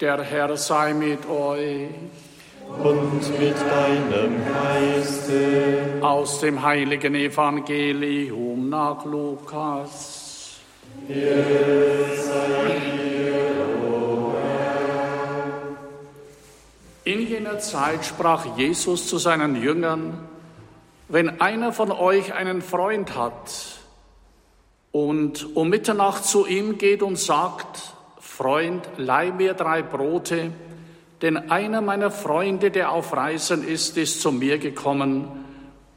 Der Herr sei mit euch. Und mit deinem Geiste. Aus dem heiligen Evangelium nach Lukas. In jener Zeit sprach Jesus zu seinen Jüngern, wenn einer von euch einen Freund hat und um Mitternacht zu ihm geht und sagt, Freund, leih mir drei Brote, denn einer meiner Freunde, der auf Reisen ist, ist zu mir gekommen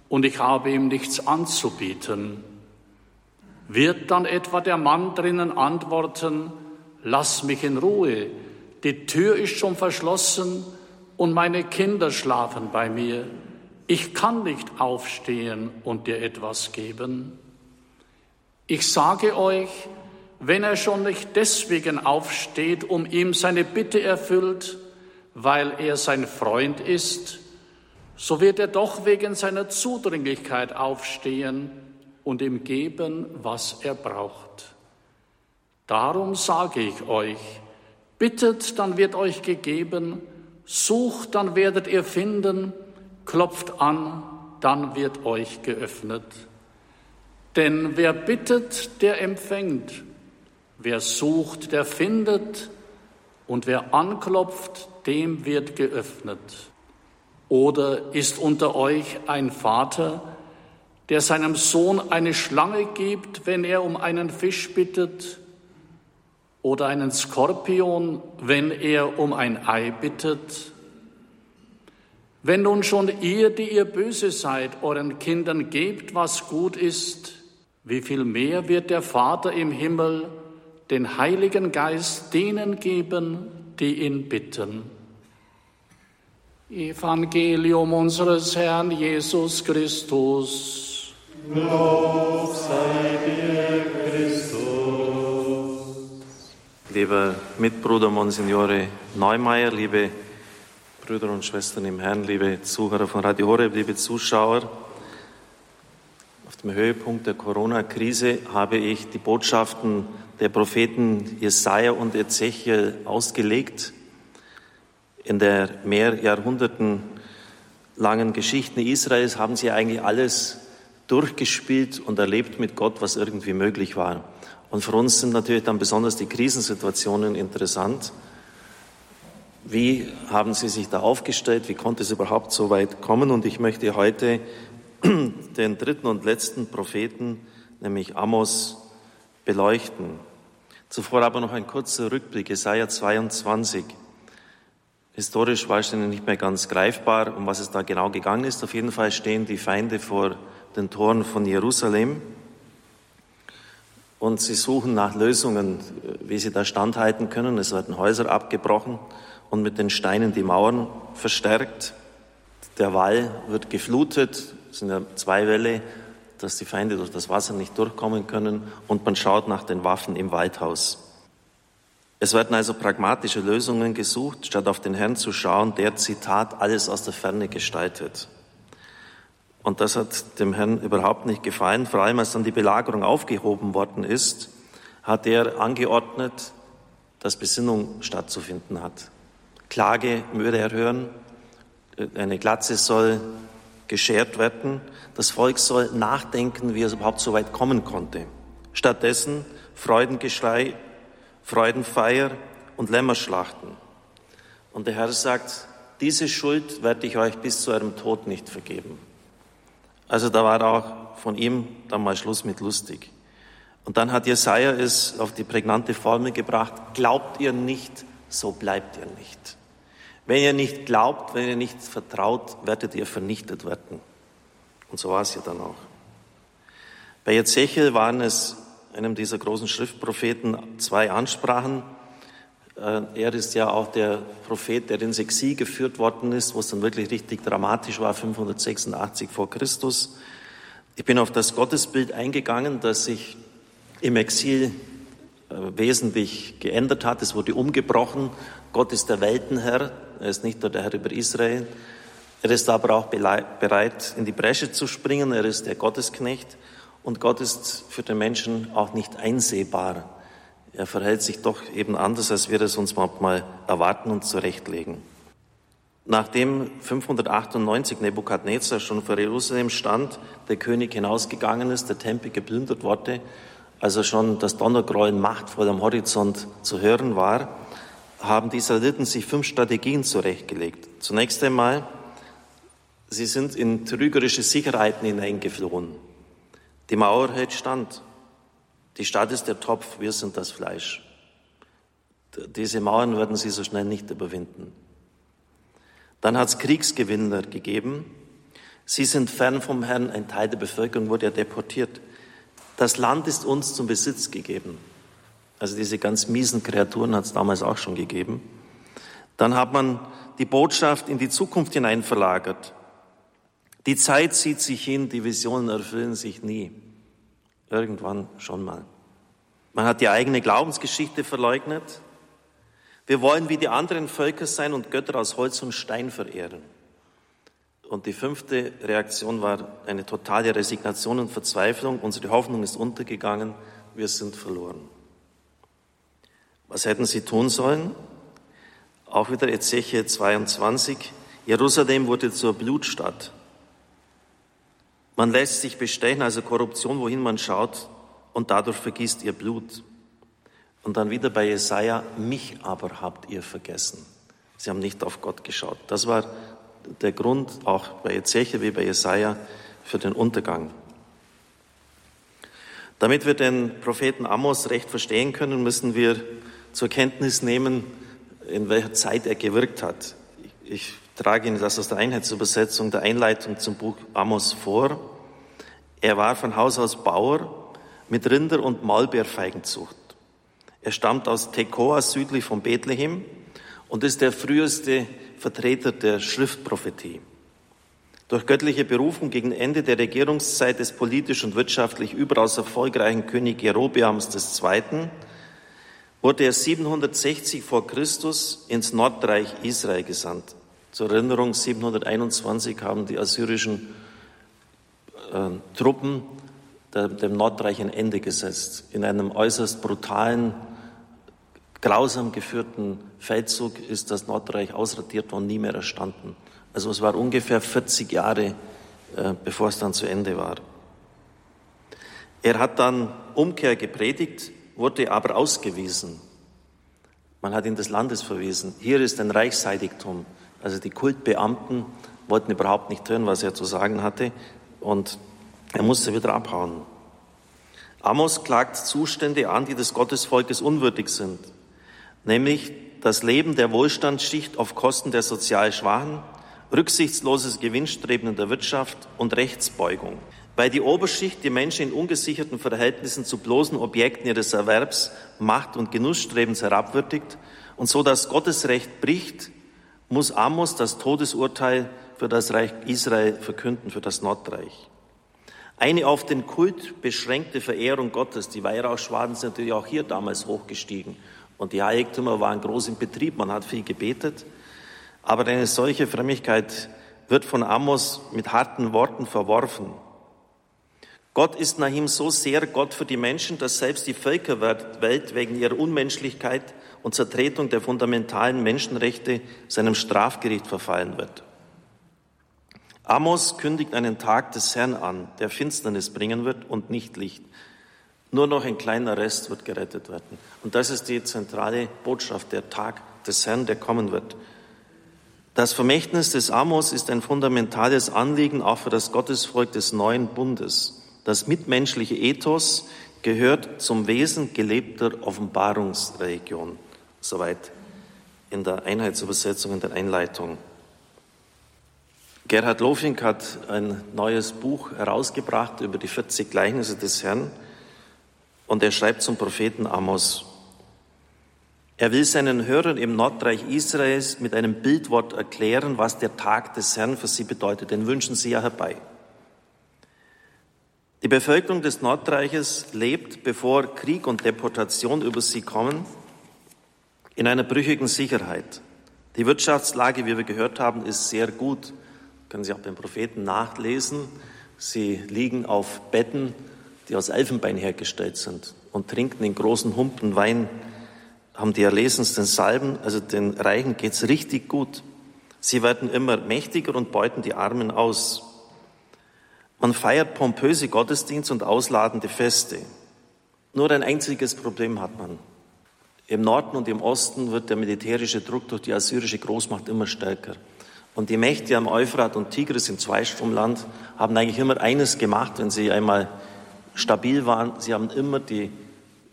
und ich habe ihm nichts anzubieten. Wird dann etwa der Mann drinnen antworten, lass mich in Ruhe, die Tür ist schon verschlossen und meine Kinder schlafen bei mir. Ich kann nicht aufstehen und dir etwas geben. Ich sage euch, wenn er schon nicht deswegen aufsteht, um ihm seine Bitte erfüllt, weil er sein Freund ist, so wird er doch wegen seiner Zudringlichkeit aufstehen und ihm geben, was er braucht. Darum sage ich euch, bittet, dann wird euch gegeben, sucht, dann werdet ihr finden, klopft an, dann wird euch geöffnet. Denn wer bittet, der empfängt, wer sucht, der findet, und wer anklopft, dem wird geöffnet. Oder ist unter euch ein Vater, der seinem Sohn eine Schlange gibt, wenn er um einen Fisch bittet, oder einen Skorpion, wenn er um ein Ei bittet? Wenn nun schon ihr, die ihr böse seid, euren Kindern gebt, was gut ist, wie viel mehr wird der Vater im Himmel den Heiligen Geist denen geben, die ihn bitten. Evangelium unseres Herrn Jesus Christus. Lob sei dir, Christus. Lieber Mitbruder Monsignore Neumeier, liebe Brüder und Schwestern im Herrn, liebe Zuhörer von Radio Horeb, liebe Zuschauer, auf dem Höhepunkt der Corona-Krise habe ich die Botschaften der Propheten Jesaja und Ezechiel ausgelegt. In der mehr Jahrhunderten langen Geschichten Israels haben sie eigentlich alles durchgespielt und erlebt mit Gott, was irgendwie möglich war. Und für uns sind natürlich dann besonders die Krisensituationen interessant. Wie haben Sie sich da aufgestellt? Wie konnte es überhaupt so weit kommen? Und ich möchte heute den dritten und letzten Propheten, nämlich Amos, beleuchten. Zuvor aber noch ein kurzer Rückblick, Jesaja 22. Historisch wahrscheinlich nicht mehr ganz greifbar, um was es da genau gegangen ist. Auf jeden Fall stehen die Feinde vor den Toren von Jerusalem und sie suchen nach Lösungen, wie sie da standhalten können. Es werden Häuser abgebrochen und mit den Steinen die Mauern verstärkt. Der Wall wird geflutet, es sind ja zwei Wälle, dass die Feinde durch das Wasser nicht durchkommen können und man schaut nach den Waffen im Waldhaus. Es werden also pragmatische Lösungen gesucht, statt auf den Herrn zu schauen, der Zitat alles aus der Ferne gestaltet. Und das hat dem Herrn überhaupt nicht gefallen. Vor allem, als dann die Belagerung aufgehoben worden ist, hat er angeordnet, dass Besinnung stattzufinden hat. Klage würde er hören, eine Glatze soll geschert werden. Das Volk soll nachdenken, wie es überhaupt so weit kommen konnte. Stattdessen Freudengeschrei, Freudenfeier und Lämmerschlachten. Und der Herr sagt, diese Schuld werde ich euch bis zu eurem Tod nicht vergeben. Also da war auch von ihm dann mal Schluss mit lustig. Und dann hat Jesaja es auf die prägnante Formel gebracht, glaubt ihr nicht, so bleibt ihr nicht. Wenn ihr nicht glaubt, wenn ihr nicht vertraut, werdet ihr vernichtet werden. Und so war es ja dann auch. Bei Ezechiel waren es einem dieser großen Schriftpropheten zwei Ansprachen. Äh, er ist ja auch der Prophet, der ins Exil geführt worden ist, wo es dann wirklich richtig dramatisch war, 586 vor Christus. Ich bin auf das Gottesbild eingegangen, das sich im Exil äh, wesentlich geändert hat. Es wurde umgebrochen. Gott ist der Weltenherr, er ist nicht nur der Herr über Israel. Er ist aber auch bereit, in die Bresche zu springen. Er ist der Gottesknecht. Und Gott ist für den Menschen auch nicht einsehbar. Er verhält sich doch eben anders, als wir es uns manchmal erwarten und zurechtlegen. Nachdem 598 Nebukadnezar schon vor Jerusalem stand, der König hinausgegangen ist, der Tempel geplündert wurde, also schon das Donnergrollen machtvoll am Horizont zu hören war, haben die Israeliten sich fünf Strategien zurechtgelegt. Zunächst einmal, sie sind in trügerische Sicherheiten hineingeflohen. Die Mauer hält stand. Die Stadt ist der Topf, wir sind das Fleisch. Diese Mauern werden sie so schnell nicht überwinden. Dann hat es Kriegsgewinner gegeben. Sie sind fern vom Herrn, ein Teil der Bevölkerung wurde ja deportiert. Das Land ist uns zum Besitz gegeben. Also diese ganz miesen Kreaturen hat es damals auch schon gegeben. Dann hat man die Botschaft in die Zukunft hinein verlagert. Die Zeit zieht sich hin, die Visionen erfüllen sich nie. Irgendwann schon mal. Man hat die eigene Glaubensgeschichte verleugnet. Wir wollen wie die anderen Völker sein und Götter aus Holz und Stein verehren. Und die fünfte Reaktion war eine totale Resignation und Verzweiflung. Unsere Hoffnung ist untergegangen, wir sind verloren. Was hätten sie tun sollen? Auch wieder Ezechiel 22. Jerusalem wurde zur Blutstadt. Man lässt sich bestechen, also Korruption, wohin man schaut, und dadurch vergießt ihr Blut. Und dann wieder bei Jesaja, mich aber habt ihr vergessen. Sie haben nicht auf Gott geschaut. Das war der Grund, auch bei Ezechiel wie bei Jesaja, für den Untergang. Damit wir den Propheten Amos recht verstehen können, müssen wir zur Kenntnis nehmen, in welcher Zeit er gewirkt hat. Ich trage Ihnen das aus der Einheitsübersetzung der Einleitung zum Buch Amos vor. Er war von Haus aus Bauer mit Rinder- und Maulbeerfeigenzucht. Er stammt aus Tekoa südlich von Bethlehem und ist der früheste Vertreter der Schriftprophetie. Durch göttliche Berufung gegen Ende der Regierungszeit des politisch und wirtschaftlich überaus erfolgreichen König Jerobeams II. Wurde er 760 vor Christus ins Nordreich Israel gesandt. Zur Erinnerung, 721 haben die assyrischen äh, Truppen dem Nordreich ein Ende gesetzt in einem äußerst brutalen grausam geführten Feldzug ist das Nordreich ausradiert worden, nie mehr erstanden. Also es war ungefähr 40 Jahre, äh, bevor es dann zu Ende war. Er hat dann Umkehr gepredigt, wurde aber ausgewiesen. Man hat ihn des Landes verwiesen. Hier ist ein Reichsheiligtum. Also die Kultbeamten wollten überhaupt nicht hören, was er zu sagen hatte. Und er musste wieder abhauen. Amos klagt Zustände an, die des Gottesvolkes unwürdig sind nämlich das Leben der Wohlstandsschicht auf Kosten der sozial Schwachen, rücksichtsloses Gewinnstreben in der Wirtschaft und Rechtsbeugung. Weil die Oberschicht die Menschen in ungesicherten Verhältnissen zu bloßen Objekten ihres Erwerbs, Macht- und Genussstrebens herabwürdigt und so das Gottesrecht bricht, muss Amos das Todesurteil für das Reich Israel verkünden, für das Nordreich. Eine auf den Kult beschränkte Verehrung Gottes, die Weihrauchschwaden sind natürlich auch hier damals hochgestiegen und die Heiligtümer waren groß im Betrieb, man hat viel gebetet. Aber eine solche Frömmigkeit wird von Amos mit harten Worten verworfen. Gott ist nach ihm so sehr Gott für die Menschen, dass selbst die Völkerwelt wegen ihrer Unmenschlichkeit und Zertretung der fundamentalen Menschenrechte seinem Strafgericht verfallen wird. Amos kündigt einen Tag des Herrn an, der Finsternis bringen wird und nicht Licht. Nur noch ein kleiner Rest wird gerettet werden. Und das ist die zentrale Botschaft, der Tag des Herrn, der kommen wird. Das Vermächtnis des Amos ist ein fundamentales Anliegen auch für das Gottesvolk des neuen Bundes. Das mitmenschliche Ethos gehört zum Wesen gelebter Offenbarungsreligion. Soweit in der Einheitsübersetzung in der Einleitung. Gerhard Lofink hat ein neues Buch herausgebracht über die 40 Gleichnisse des Herrn. Und er schreibt zum Propheten Amos, er will seinen Hörern im Nordreich Israels mit einem Bildwort erklären, was der Tag des Herrn für sie bedeutet. Den wünschen sie ja herbei. Die Bevölkerung des Nordreiches lebt, bevor Krieg und Deportation über sie kommen, in einer brüchigen Sicherheit. Die Wirtschaftslage, wie wir gehört haben, ist sehr gut. Können Sie auch beim Propheten nachlesen. Sie liegen auf Betten, die aus Elfenbein hergestellt sind. und trinken in großen Humpen Wein, haben die erlesensten Salben, also den Reichen geht's richtig gut. Sie werden immer mächtiger und beuten die Armen aus. Man feiert pompöse Gottesdienste und ausladende Feste. Nur ein einziges Problem hat man. Im Norden und im Osten wird der militärische Druck durch die assyrische Großmacht immer stärker. Und die Mächte am Euphrat und Tigris im Zweistromland haben eigentlich immer eines gemacht, wenn sie einmal stabil waren. Sie haben immer die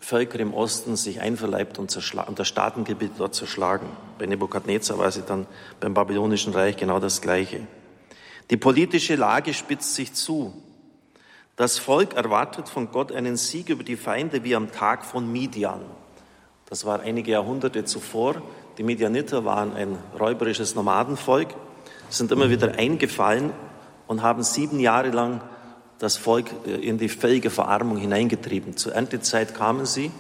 Völker im Osten sich einverleibt und, und das Staatengebiet dort zerschlagen. Bei Nebukadnezar war sie dann beim Babylonischen Reich genau das Gleiche. Die politische Lage spitzt sich zu. Das Volk erwartet von Gott einen Sieg über die Feinde wie am Tag von Midian. Das war einige Jahrhunderte zuvor. Die Midianiter waren ein räuberisches Nomadenvolk, sind immer wieder eingefallen und haben sieben Jahre lang das Volk äh, in die völlige Verarmung hineingetrieben. Zur Erntezeit kamen sie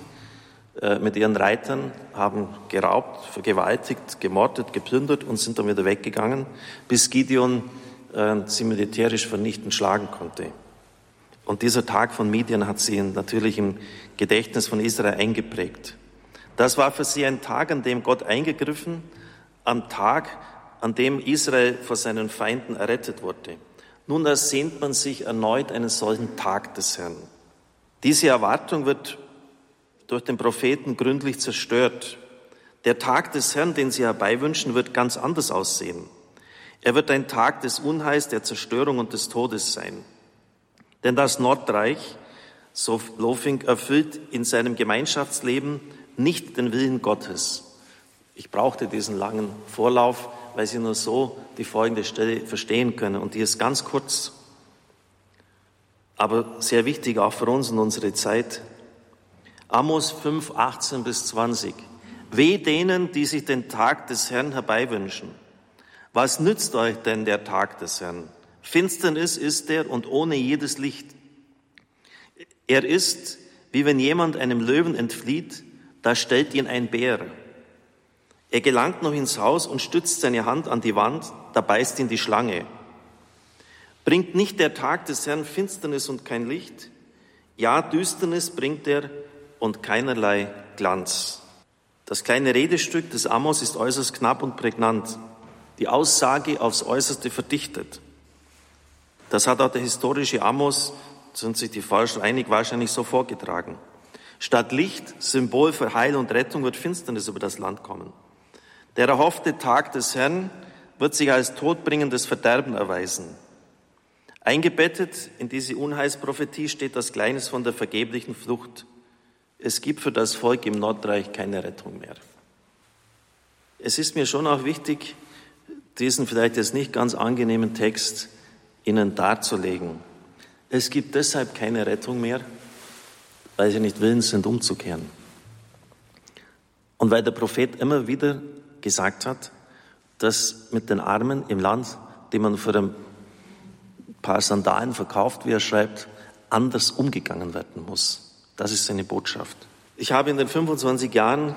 äh, mit ihren Reitern, haben geraubt, vergewaltigt, gemordet, geplündert und sind dann wieder weggegangen, bis Gideon sie militärisch vernichtend schlagen konnte. Und dieser Tag von Midian hat sie natürlich im Gedächtnis von Israel eingeprägt. Das war für sie ein Tag, an dem Gott eingegriffen, am Tag, an dem Israel vor seinen Feinden errettet wurde. Nun ersehnt man sich erneut einen solchen Tag des Herrn. Diese Erwartung wird durch den Propheten gründlich zerstört. Der Tag des Herrn, den sie herbeiwünschen, wird ganz anders aussehen. Er wird ein Tag des Unheils, der Zerstörung und des Todes sein. Denn das Nordreich, so Lofing, erfüllt in seinem Gemeinschaftsleben nicht den Willen Gottes. Ich brauchte diesen langen Vorlauf, weil Sie nur so die folgende Stelle verstehen können. Und die ist ganz kurz, aber sehr wichtig auch für uns und unsere Zeit. Amos 5, 18 bis 20. Weh denen, die sich den Tag des Herrn herbeiwünschen. Was nützt euch denn der Tag des Herrn? Finsternis ist er und ohne jedes Licht. Er ist, wie wenn jemand einem Löwen entflieht, da stellt ihn ein Bär. Er gelangt noch ins Haus und stützt seine Hand an die Wand, da beißt ihn die Schlange. Bringt nicht der Tag des Herrn Finsternis und kein Licht? Ja, Düsternis bringt er und keinerlei Glanz. Das kleine Redestück des Amos ist äußerst knapp und prägnant. Die Aussage aufs Äußerste verdichtet. Das hat auch der historische Amos, sind sich die Forscher einig, wahrscheinlich so vorgetragen. Statt Licht, Symbol für Heil und Rettung, wird Finsternis über das Land kommen. Der erhoffte Tag des Herrn wird sich als todbringendes Verderben erweisen. Eingebettet in diese Unheilsprophetie steht das Kleines von der vergeblichen Flucht. Es gibt für das Volk im Nordreich keine Rettung mehr. Es ist mir schon auch wichtig, diesen vielleicht jetzt nicht ganz angenehmen Text Ihnen darzulegen. Es gibt deshalb keine Rettung mehr, weil sie nicht willens sind, umzukehren. Und weil der Prophet immer wieder gesagt hat, dass mit den Armen im Land, die man für ein paar Sandalen verkauft, wie er schreibt, anders umgegangen werden muss. Das ist seine Botschaft. Ich habe in den 25 Jahren,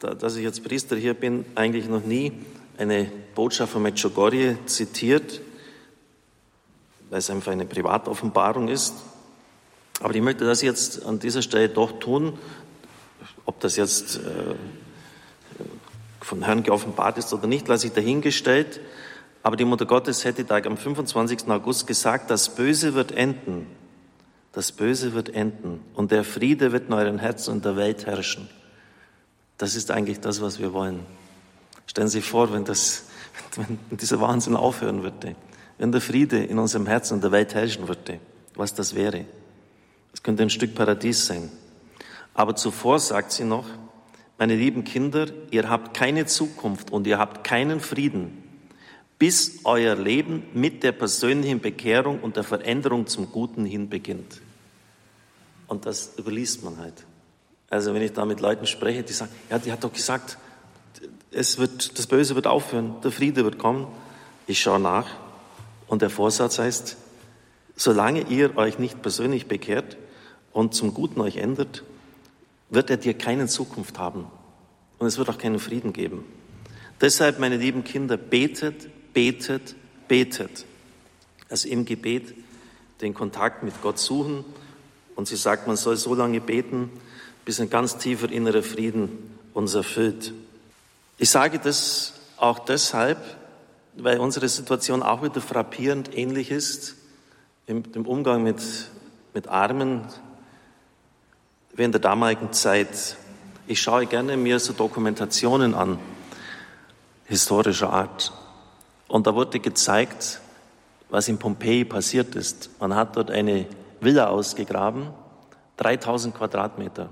dass ich jetzt Priester hier bin, eigentlich noch nie eine Botschaft von Medjugorje zitiert, weil es einfach eine Privatoffenbarung ist. Aber ich möchte das jetzt an dieser Stelle doch tun, ob das jetzt äh, von Herrn geoffenbart ist oder nicht, lasse ich dahingestellt. Aber die Mutter Gottes hätte da am 25. August gesagt, das Böse wird enden. Das Böse wird enden und der Friede wird in euren Herzen und der Welt herrschen. Das ist eigentlich das, was wir wollen. Stellen Sie sich vor, wenn, das, wenn dieser Wahnsinn aufhören würde, wenn der Friede in unserem Herzen und der Welt herrschen würde, was das wäre. Es könnte ein Stück Paradies sein. Aber zuvor sagt sie noch, meine lieben Kinder, ihr habt keine Zukunft und ihr habt keinen Frieden, bis euer Leben mit der persönlichen Bekehrung und der Veränderung zum Guten hin beginnt. Und das überliest man halt. Also wenn ich da mit Leuten spreche, die sagen, ja, die hat doch gesagt, es wird, das Böse wird aufhören, der Friede wird kommen. Ich schaue nach und der Vorsatz heißt, solange ihr euch nicht persönlich bekehrt und zum Guten euch ändert, wird er dir keine Zukunft haben und es wird auch keinen Frieden geben. Deshalb, meine lieben Kinder, betet, betet, betet. Also im Gebet den Kontakt mit Gott suchen Und sie sagt, man soll so lange beten, bis ein ganz tiefer innerer Frieden uns erfüllt. Ich sage das auch deshalb, weil unsere Situation auch wieder frappierend ähnlich ist im, im Umgang mit, mit Armen wie in der damaligen Zeit. Ich schaue gerne mir so Dokumentationen an, historischer Art. Und da wurde gezeigt, was in Pompeji passiert ist. Man hat dort eine Villa ausgegraben, 3000 Quadratmeter.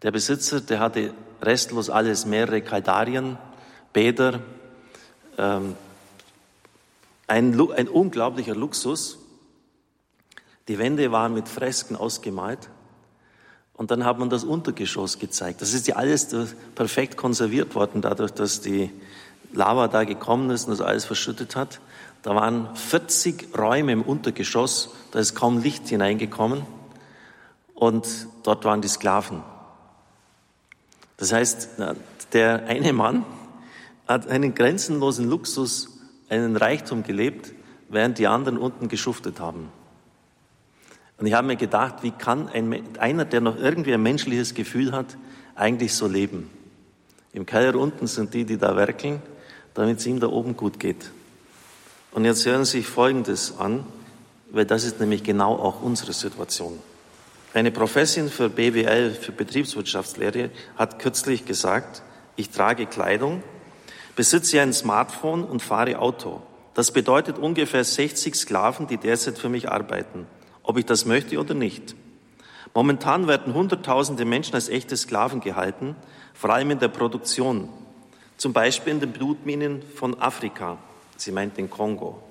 Der Besitzer, der hatte restlos alles, mehrere Kaldarien, Bäder, ähm, ein, ein unglaublicher Luxus. Die Wände waren mit Fresken ausgemalt. Und dann hat man das Untergeschoss gezeigt. Das ist ja alles perfekt konserviert worden, dadurch, dass die Lava da gekommen ist und das alles verschüttet hat. Da waren 40 Räume im Untergeschoss, da ist kaum Licht hineingekommen. Und dort waren die Sklaven. Das heißt, der eine Mann hat einen grenzenlosen Luxus, einen Reichtum gelebt, während die anderen unten geschuftet haben. Und ich habe mir gedacht, wie kann ein, einer, der noch irgendwie ein menschliches Gefühl hat, eigentlich so leben? Im Keller unten sind die, die da werkeln, damit es ihm da oben gut geht. Und jetzt hören Sie sich Folgendes an, weil das ist nämlich genau auch unsere Situation. Eine Professin für BWL, für Betriebswirtschaftslehre, hat kürzlich gesagt, ich trage Kleidung, besitze ein Smartphone und fahre Auto. Das bedeutet ungefähr 60 Sklaven, die derzeit für mich arbeiten, ob ich das möchte oder nicht. Momentan werden Hunderttausende Menschen als echte Sklaven gehalten, vor allem in der Produktion, zum Beispiel in den Blutminen von Afrika, sie meint den Kongo,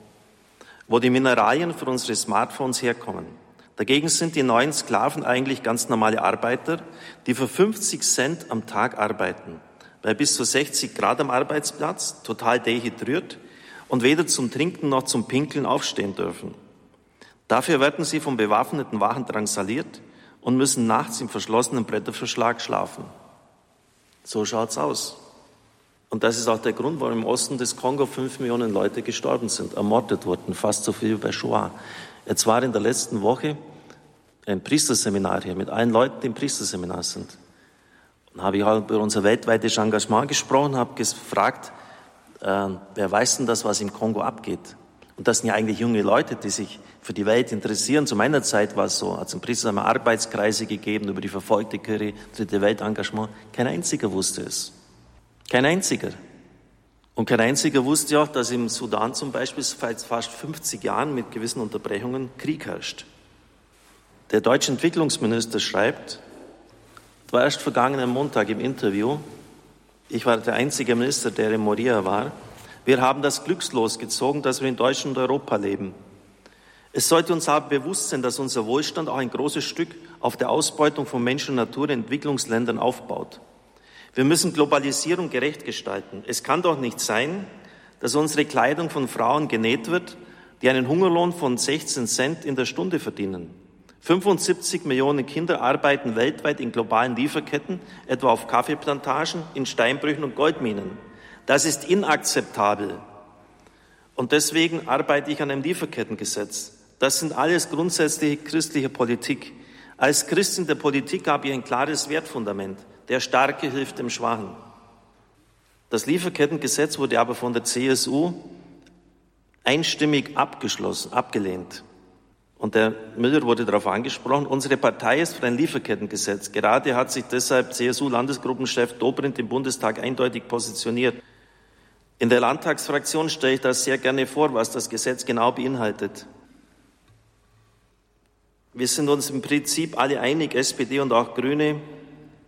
wo die Mineralien für unsere Smartphones herkommen. Dagegen sind die neuen Sklaven eigentlich ganz normale Arbeiter, die für 50 Cent am Tag arbeiten, bei bis zu 60 Grad am Arbeitsplatz, total dehydriert und weder zum Trinken noch zum Pinkeln aufstehen dürfen. Dafür werden sie vom bewaffneten Wachen drangsaliert und müssen nachts im verschlossenen Bretterverschlag schlafen. So schaut's aus. Und das ist auch der Grund, warum im Osten des Kongo fünf Millionen Leute gestorben sind, ermordet wurden, fast so viel wie bei Shoah. Jetzt war in der letzten Woche ein Priesterseminar hier mit allen Leuten, die im Priesterseminar sind. Und habe ich auch über unser weltweites Engagement gesprochen, habe gefragt, äh, wer weiß denn das, was im Kongo abgeht? Und das sind ja eigentlich junge Leute, die sich für die Welt interessieren. Zu meiner Zeit war es so, hat es im Priesterseminar Arbeitskreise gegeben über die verfolgte Kirche, dritte Weltengagement. Kein einziger wusste es. Kein einziger. Und kein einziger wusste auch, dass im Sudan zum Beispiel seit fast 50 Jahren mit gewissen Unterbrechungen Krieg herrscht. Der deutsche Entwicklungsminister schreibt, war erst vergangenen Montag im Interview, ich war der einzige Minister, der in Moria war, wir haben das Glückslos gezogen, dass wir in Deutschland und Europa leben. Es sollte uns aber bewusst sein, dass unser Wohlstand auch ein großes Stück auf der Ausbeutung von Menschen und Natur in Entwicklungsländern aufbaut. Wir müssen Globalisierung gerecht gestalten. Es kann doch nicht sein, dass unsere Kleidung von Frauen genäht wird, die einen Hungerlohn von 16 Cent in der Stunde verdienen. 75 Millionen Kinder arbeiten weltweit in globalen Lieferketten, etwa auf Kaffeeplantagen, in Steinbrüchen und Goldminen. Das ist inakzeptabel. Und deswegen arbeite ich an einem Lieferkettengesetz. Das sind alles grundsätzliche christliche Politik. Als Christin der Politik habe ich ein klares Wertfundament. Der Starke hilft dem Schwachen. Das Lieferkettengesetz wurde aber von der CSU einstimmig abgeschlossen, abgelehnt. Und der Müller wurde darauf angesprochen, unsere Partei ist für ein Lieferkettengesetz. Gerade hat sich deshalb CSU-Landesgruppenchef Dobrindt im Bundestag eindeutig positioniert. In der Landtagsfraktion stelle ich das sehr gerne vor, was das Gesetz genau beinhaltet. Wir sind uns im Prinzip alle einig, SPD und auch Grüne,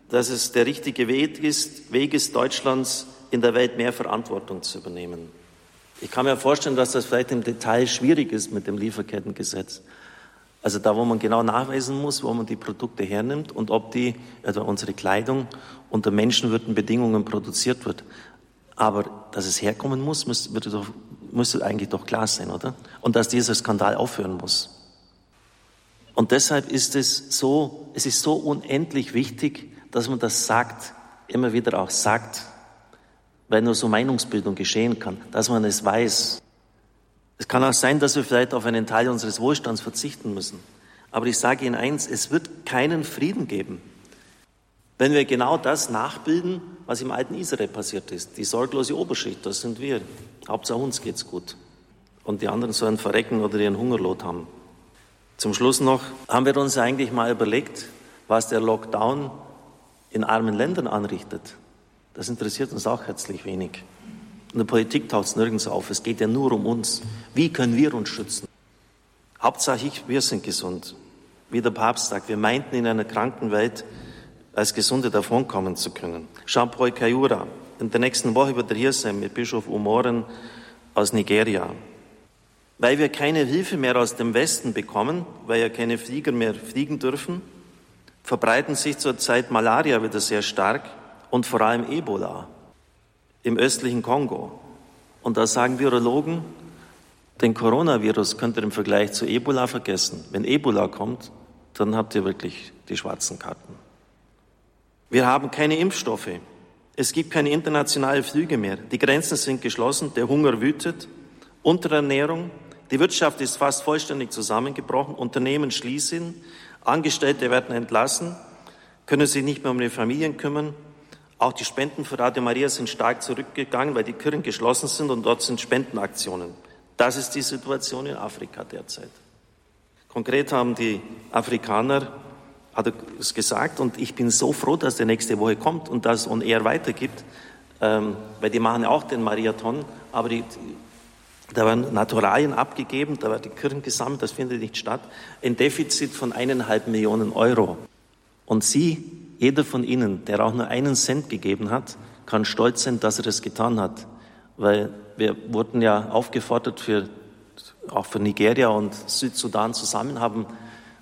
dass es der richtige Weg ist, Weg ist, Deutschlands in der Welt mehr Verantwortung zu übernehmen. Ich kann mir vorstellen, dass das vielleicht im Detail schwierig ist mit dem Lieferkettengesetz. Also da, wo man genau nachweisen muss, wo man die Produkte hernimmt und ob die, also unsere Kleidung unter menschenwürdigen Bedingungen produziert wird. Aber dass es herkommen muss, müsste, müsste eigentlich doch klar sein, oder? Und dass dieser Skandal aufhören muss. Und deshalb ist es so, es ist so unendlich wichtig, dass man das sagt, immer wieder auch sagt, weil nur so Meinungsbildung geschehen kann, dass man es weiß. Es kann auch sein, dass wir vielleicht auf einen Teil unseres Wohlstands verzichten müssen. Aber ich sage Ihnen eins, es wird keinen Frieden geben, wenn wir genau das nachbilden, was im alten Israel passiert ist. Die sorglose Oberschicht, das sind wir. Hauptsache uns geht's gut. Und die anderen sollen verrecken oder ihren Hungerlot haben. Zum Schluss noch, haben wir uns eigentlich mal überlegt, was der Lockdown in armen Ländern anrichtet? Das interessiert uns auch herzlich wenig. In der Politik taucht es nirgends auf. Es geht ja nur um uns. Wie können wir uns schützen? Hauptsache, ich, wir sind gesund. Wie der Papst sagt, wir meinten in einer kranken Welt als Gesunde davonkommen zu können. Jean-Paul Kayura, in der nächsten Woche wird er hier sein mit Bischof Umoren aus Nigeria. Weil wir keine Hilfe mehr aus dem Westen bekommen, weil ja keine Flieger mehr fliegen dürfen, verbreiten sich zurzeit Malaria wieder sehr stark und vor allem Ebola im östlichen Kongo. Und da sagen Virologen, den Coronavirus könnt ihr im Vergleich zu Ebola vergessen. Wenn Ebola kommt, dann habt ihr wirklich die schwarzen Karten. Wir haben keine Impfstoffe. Es gibt keine internationalen Flüge mehr. Die Grenzen sind geschlossen. Der Hunger wütet. Unterernährung. Die Wirtschaft ist fast vollständig zusammengebrochen. Unternehmen schließen. Angestellte werden entlassen, können sich nicht mehr um ihre Familien kümmern. Auch die Spenden für Radio Maria sind stark zurückgegangen, weil die Kirchen geschlossen sind und dort sind Spendenaktionen. Das ist die Situation in Afrika derzeit. Konkret haben die Afrikaner, hat er es gesagt, und ich bin so froh, dass der nächste Woche kommt und das on air weitergibt, ähm, weil die machen ja auch den Marathon, aber die, da werden Naturalien abgegeben, da werden die Kirchen gesammelt, das findet nicht statt. Ein Defizit von eineinhalb Millionen Euro. Und Sie, jeder von Ihnen, der auch nur einen Cent gegeben hat, kann stolz sein, dass er das getan hat. Weil wir wurden ja aufgefordert, für, auch für Nigeria und Südsudan zusammen haben,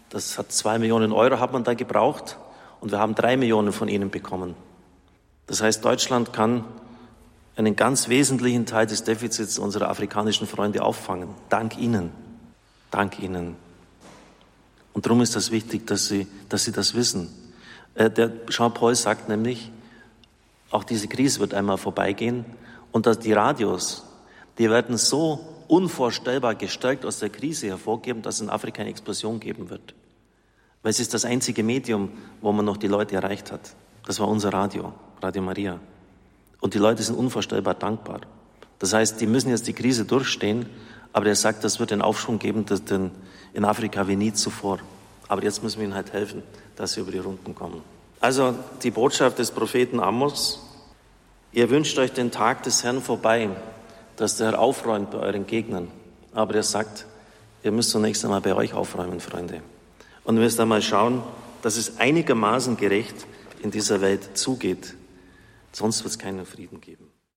das hat zwei Millionen Euro hat man da gebraucht und wir haben drei Millionen von Ihnen bekommen. Das heißt, Deutschland kann einen ganz wesentlichen Teil des Defizits unserer afrikanischen Freunde auffangen. Dank Ihnen. Dank Ihnen. Und darum ist das wichtig, dass Sie, dass Sie das wissen. Äh, der Jean-Paul sagt nämlich, auch diese Krise wird einmal vorbeigehen und dass die Radios, die werden so unvorstellbar gestärkt aus der Krise hervorgeben, dass es in Afrika eine Explosion geben wird. Weil es ist das einzige Medium, wo man noch die Leute erreicht hat. Das war unser Radio, Radio Maria. Und die Leute sind unvorstellbar dankbar. Das heißt, die müssen jetzt die Krise durchstehen, aber er sagt, das wird einen Aufschwung geben in Afrika wie nie zuvor. Aber jetzt müssen wir ihnen halt helfen, dass sie über die Runden kommen. Also die Botschaft des Propheten Amos, ihr wünscht euch den Tag des Herrn vorbei, dass der Herr aufräumt bei euren Gegnern. Aber er sagt, ihr müsst zunächst einmal bei euch aufräumen, Freunde. Und ihr müsst einmal schauen, dass es einigermaßen gerecht in dieser Welt zugeht. Sonst wird es keinen Frieden geben.